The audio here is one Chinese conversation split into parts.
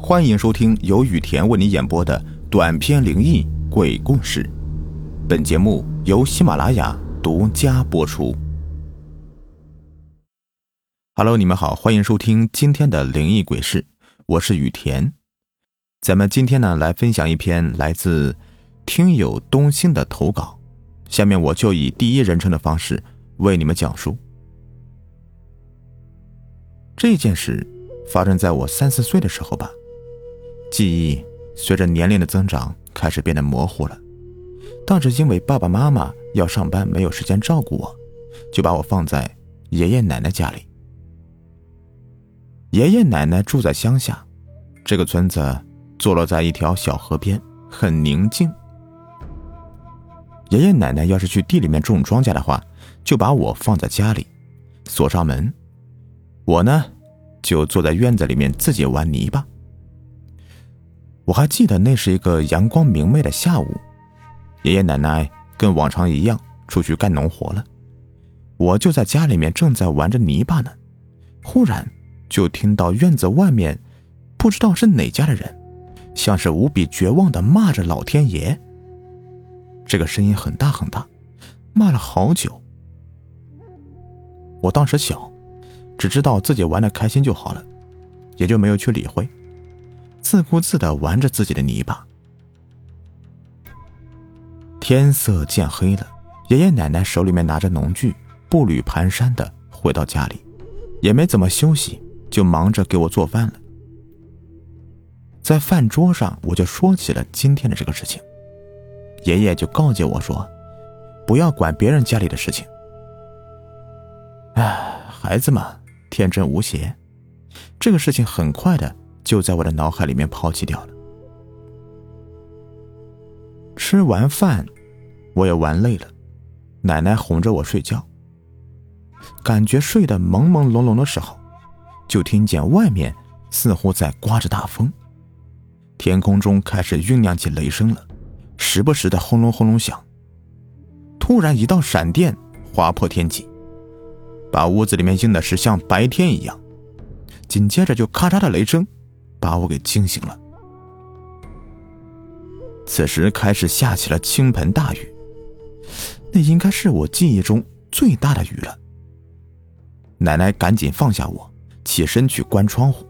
欢迎收听由雨田为你演播的短篇灵异鬼故事。本节目由喜马拉雅独家播出。Hello，你们好，欢迎收听今天的灵异鬼事，我是雨田。咱们今天呢，来分享一篇来自听友东兴的投稿。下面我就以第一人称的方式为你们讲述这件事，发生在我三四岁的时候吧。记忆随着年龄的增长开始变得模糊了，当时因为爸爸妈妈要上班，没有时间照顾我，就把我放在爷爷奶奶家里。爷爷奶奶住在乡下，这个村子坐落在一条小河边，很宁静。爷爷奶奶要是去地里面种庄稼的话，就把我放在家里，锁上门，我呢就坐在院子里面自己玩泥巴。我还记得那是一个阳光明媚的下午，爷爷奶奶跟往常一样出去干农活了，我就在家里面正在玩着泥巴呢。忽然就听到院子外面，不知道是哪家的人，像是无比绝望的骂着老天爷。这个声音很大很大，骂了好久。我当时小，只知道自己玩的开心就好了，也就没有去理会。自顾自的玩着自己的泥巴。天色渐黑了，爷爷奶奶手里面拿着农具，步履蹒跚的回到家里，也没怎么休息，就忙着给我做饭了。在饭桌上，我就说起了今天的这个事情，爷爷就告诫我说：“不要管别人家里的事情。”哎，孩子嘛，天真无邪，这个事情很快的。就在我的脑海里面抛弃掉了。吃完饭，我也玩累了，奶奶哄着我睡觉。感觉睡得朦朦胧胧的时候，就听见外面似乎在刮着大风，天空中开始酝酿起雷声了，时不时的轰隆轰隆响。突然一道闪电划破天际，把屋子里面映的是像白天一样，紧接着就咔嚓的雷声。把我给惊醒了。此时开始下起了倾盆大雨，那应该是我记忆中最大的雨了。奶奶赶紧放下我，起身去关窗户。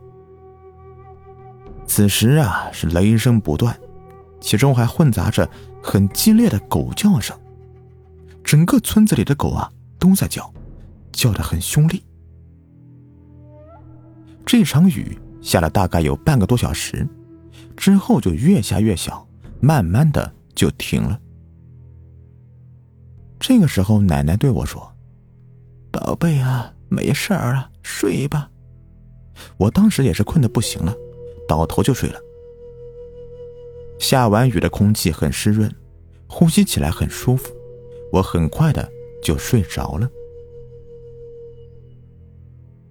此时啊，是雷声不断，其中还混杂着很激烈的狗叫声，整个村子里的狗啊都在叫，叫得很凶厉。这场雨。下了大概有半个多小时，之后就越下越小，慢慢的就停了。这个时候，奶奶对我说：“宝贝啊，没事儿啊，睡吧。”我当时也是困得不行了，倒头就睡了。下完雨的空气很湿润，呼吸起来很舒服，我很快的就睡着了。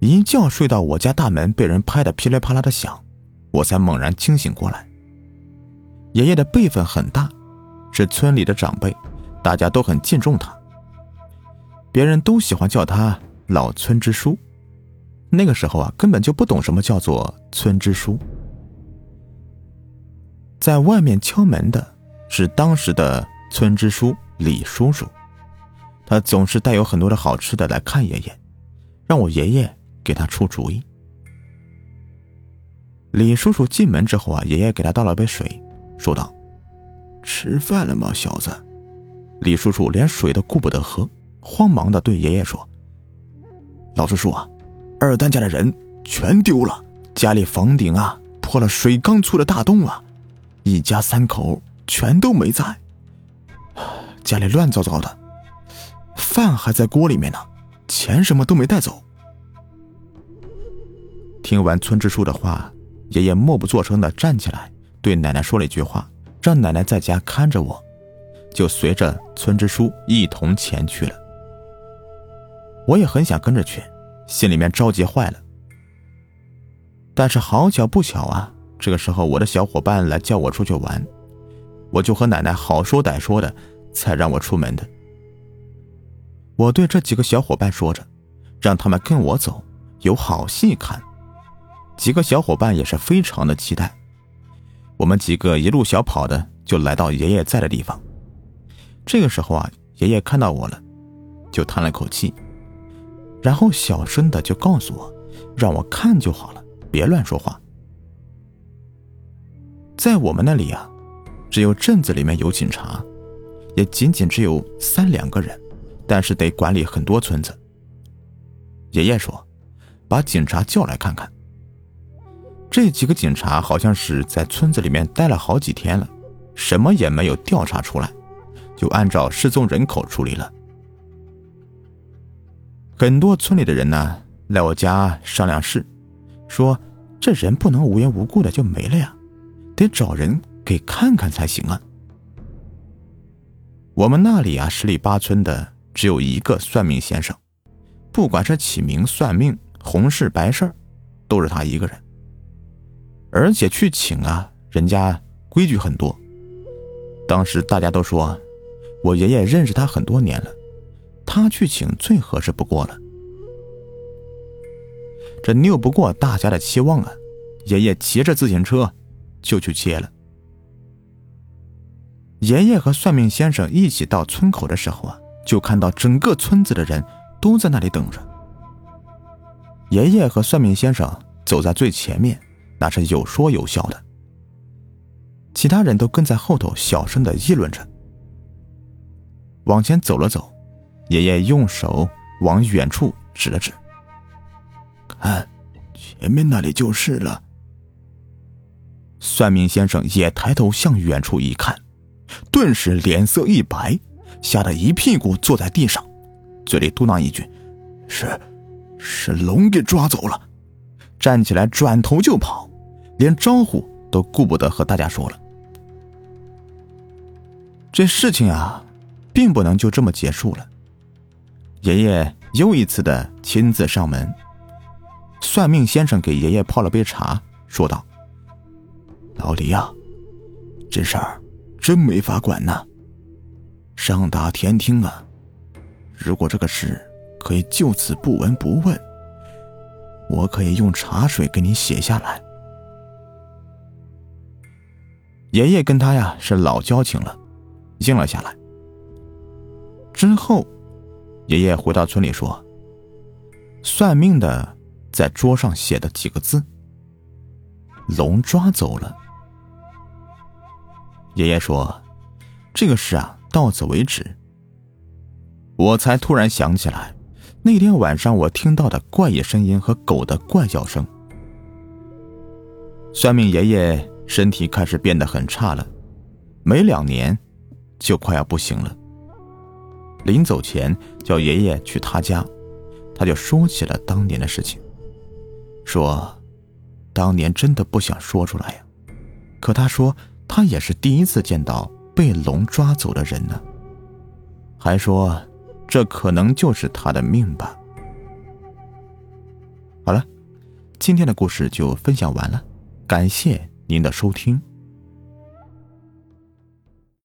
一觉睡到我家大门被人拍的噼里啪啦的响，我才猛然清醒过来。爷爷的辈分很大，是村里的长辈，大家都很敬重他。别人都喜欢叫他老村支书。那个时候啊，根本就不懂什么叫做村支书。在外面敲门的是当时的村支书李叔叔，他总是带有很多的好吃的来看爷爷，让我爷爷。给他出主意。李叔叔进门之后啊，爷爷给他倒了杯水，说道：“吃饭了吗，小子？”李叔叔连水都顾不得喝，慌忙的对爷爷说：“老叔叔啊，二蛋家的人全丢了，家里房顶啊破了水缸粗的大洞啊，一家三口全都没在，家里乱糟糟的，饭还在锅里面呢，钱什么都没带走。”听完村支书的话，爷爷默不作声的站起来，对奶奶说了一句话，让奶奶在家看着我，就随着村支书一同前去了。我也很想跟着去，心里面着急坏了。但是好巧不巧啊，这个时候我的小伙伴来叫我出去玩，我就和奶奶好说歹说的，才让我出门的。我对这几个小伙伴说着，让他们跟我走，有好戏看。几个小伙伴也是非常的期待。我们几个一路小跑的就来到爷爷在的地方。这个时候啊，爷爷看到我了，就叹了口气，然后小声的就告诉我，让我看就好了，别乱说话。在我们那里啊，只有镇子里面有警察，也仅仅只有三两个人，但是得管理很多村子。爷爷说：“把警察叫来看看。”这几个警察好像是在村子里面待了好几天了，什么也没有调查出来，就按照失踪人口处理了。很多村里的人呢来我家商量事，说这人不能无缘无故的就没了呀，得找人给看看才行啊。我们那里啊十里八村的只有一个算命先生，不管是起名算命、红事白事都是他一个人。而且去请啊，人家规矩很多。当时大家都说，我爷爷认识他很多年了，他去请最合适不过了。这拗不过大家的期望啊，爷爷骑着自行车就去接了。爷爷和算命先生一起到村口的时候啊，就看到整个村子的人都在那里等着。爷爷和算命先生走在最前面。那是有说有笑的，其他人都跟在后头，小声的议论着。往前走了走，爷爷用手往远处指了指：“看，前面那里就是了。”算命先生也抬头向远处一看，顿时脸色一白，吓得一屁股坐在地上，嘴里嘟囔一句：“是，是龙给抓走了。”站起来，转头就跑，连招呼都顾不得和大家说了。这事情啊，并不能就这么结束了。爷爷又一次的亲自上门，算命先生给爷爷泡了杯茶，说道：“老李呀，这事儿真没法管呐，上达天听啊。如果这个事可以就此不闻不问。”我可以用茶水给你写下来。爷爷跟他呀是老交情了，应了下来。之后，爷爷回到村里说：“算命的在桌上写的几个字，龙抓走了。”爷爷说：“这个事啊，到此为止。”我才突然想起来。那天晚上，我听到的怪异声音和狗的怪叫声。算命爷爷身体开始变得很差了，没两年就快要不行了。临走前叫爷爷去他家，他就说起了当年的事情，说当年真的不想说出来呀，可他说他也是第一次见到被龙抓走的人呢，还说。这可能就是他的命吧。好了，今天的故事就分享完了，感谢您的收听。